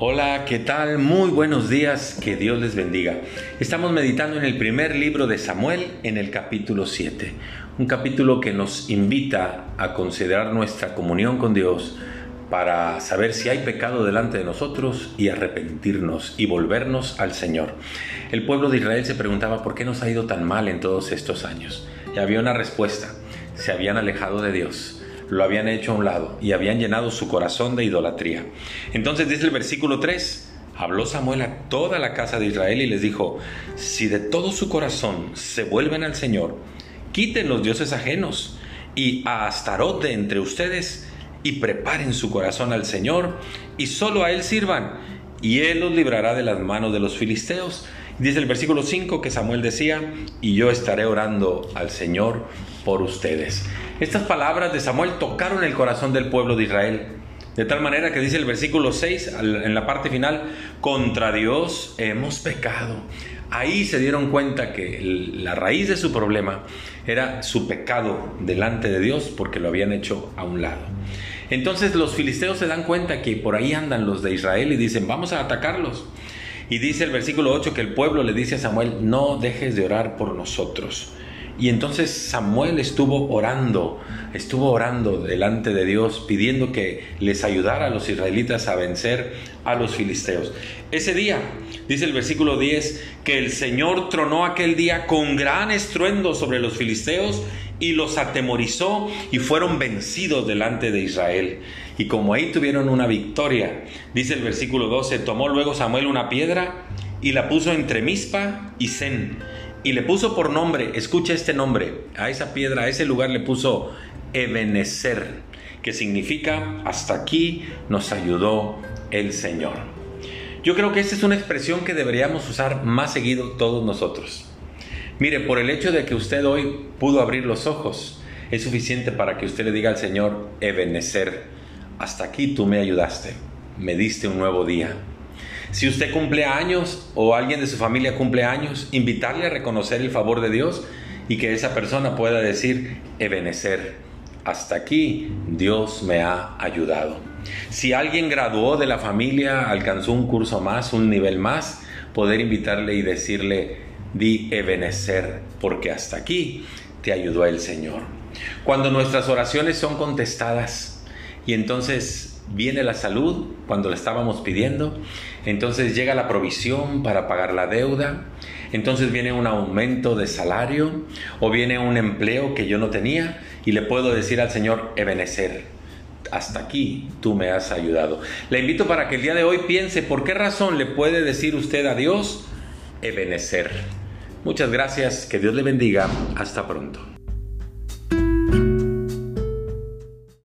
Hola, ¿qué tal? Muy buenos días, que Dios les bendiga. Estamos meditando en el primer libro de Samuel, en el capítulo 7, un capítulo que nos invita a considerar nuestra comunión con Dios para saber si hay pecado delante de nosotros y arrepentirnos y volvernos al Señor. El pueblo de Israel se preguntaba por qué nos ha ido tan mal en todos estos años. Y había una respuesta, se habían alejado de Dios lo habían hecho a un lado y habían llenado su corazón de idolatría. Entonces dice el versículo 3, habló Samuel a toda la casa de Israel y les dijo, si de todo su corazón se vuelven al Señor, quiten los dioses ajenos y a Astarot de entre ustedes y preparen su corazón al Señor y solo a Él sirvan y Él los librará de las manos de los filisteos. Dice el versículo 5 que Samuel decía, y yo estaré orando al Señor por ustedes. Estas palabras de Samuel tocaron el corazón del pueblo de Israel. De tal manera que dice el versículo 6 en la parte final, contra Dios hemos pecado. Ahí se dieron cuenta que la raíz de su problema era su pecado delante de Dios porque lo habían hecho a un lado. Entonces los filisteos se dan cuenta que por ahí andan los de Israel y dicen, vamos a atacarlos. Y dice el versículo 8 que el pueblo le dice a Samuel, no dejes de orar por nosotros. Y entonces Samuel estuvo orando, estuvo orando delante de Dios, pidiendo que les ayudara a los israelitas a vencer a los filisteos. Ese día, dice el versículo 10, que el Señor tronó aquel día con gran estruendo sobre los filisteos y los atemorizó y fueron vencidos delante de Israel. Y como ahí tuvieron una victoria, dice el versículo 12, tomó luego Samuel una piedra y la puso entre Mispa y Zen y le puso por nombre, escucha este nombre, a esa piedra, a ese lugar le puso Ebenezer, que significa hasta aquí nos ayudó el Señor. Yo creo que esta es una expresión que deberíamos usar más seguido todos nosotros. Mire, por el hecho de que usted hoy pudo abrir los ojos, es suficiente para que usted le diga al Señor, Ebenezer, hasta aquí tú me ayudaste, me diste un nuevo día. Si usted cumple años o alguien de su familia cumple años, invitarle a reconocer el favor de Dios y que esa persona pueda decir, Ebenecer, hasta aquí Dios me ha ayudado. Si alguien graduó de la familia, alcanzó un curso más, un nivel más, poder invitarle y decirle, di Ebenecer, porque hasta aquí te ayudó el Señor. Cuando nuestras oraciones son contestadas y entonces viene la salud cuando la estábamos pidiendo, entonces llega la provisión para pagar la deuda, entonces viene un aumento de salario o viene un empleo que yo no tenía y le puedo decir al Señor, Ebenecer, hasta aquí tú me has ayudado. Le invito para que el día de hoy piense por qué razón le puede decir usted a Dios, Ebenecer. Muchas gracias, que Dios le bendiga, hasta pronto.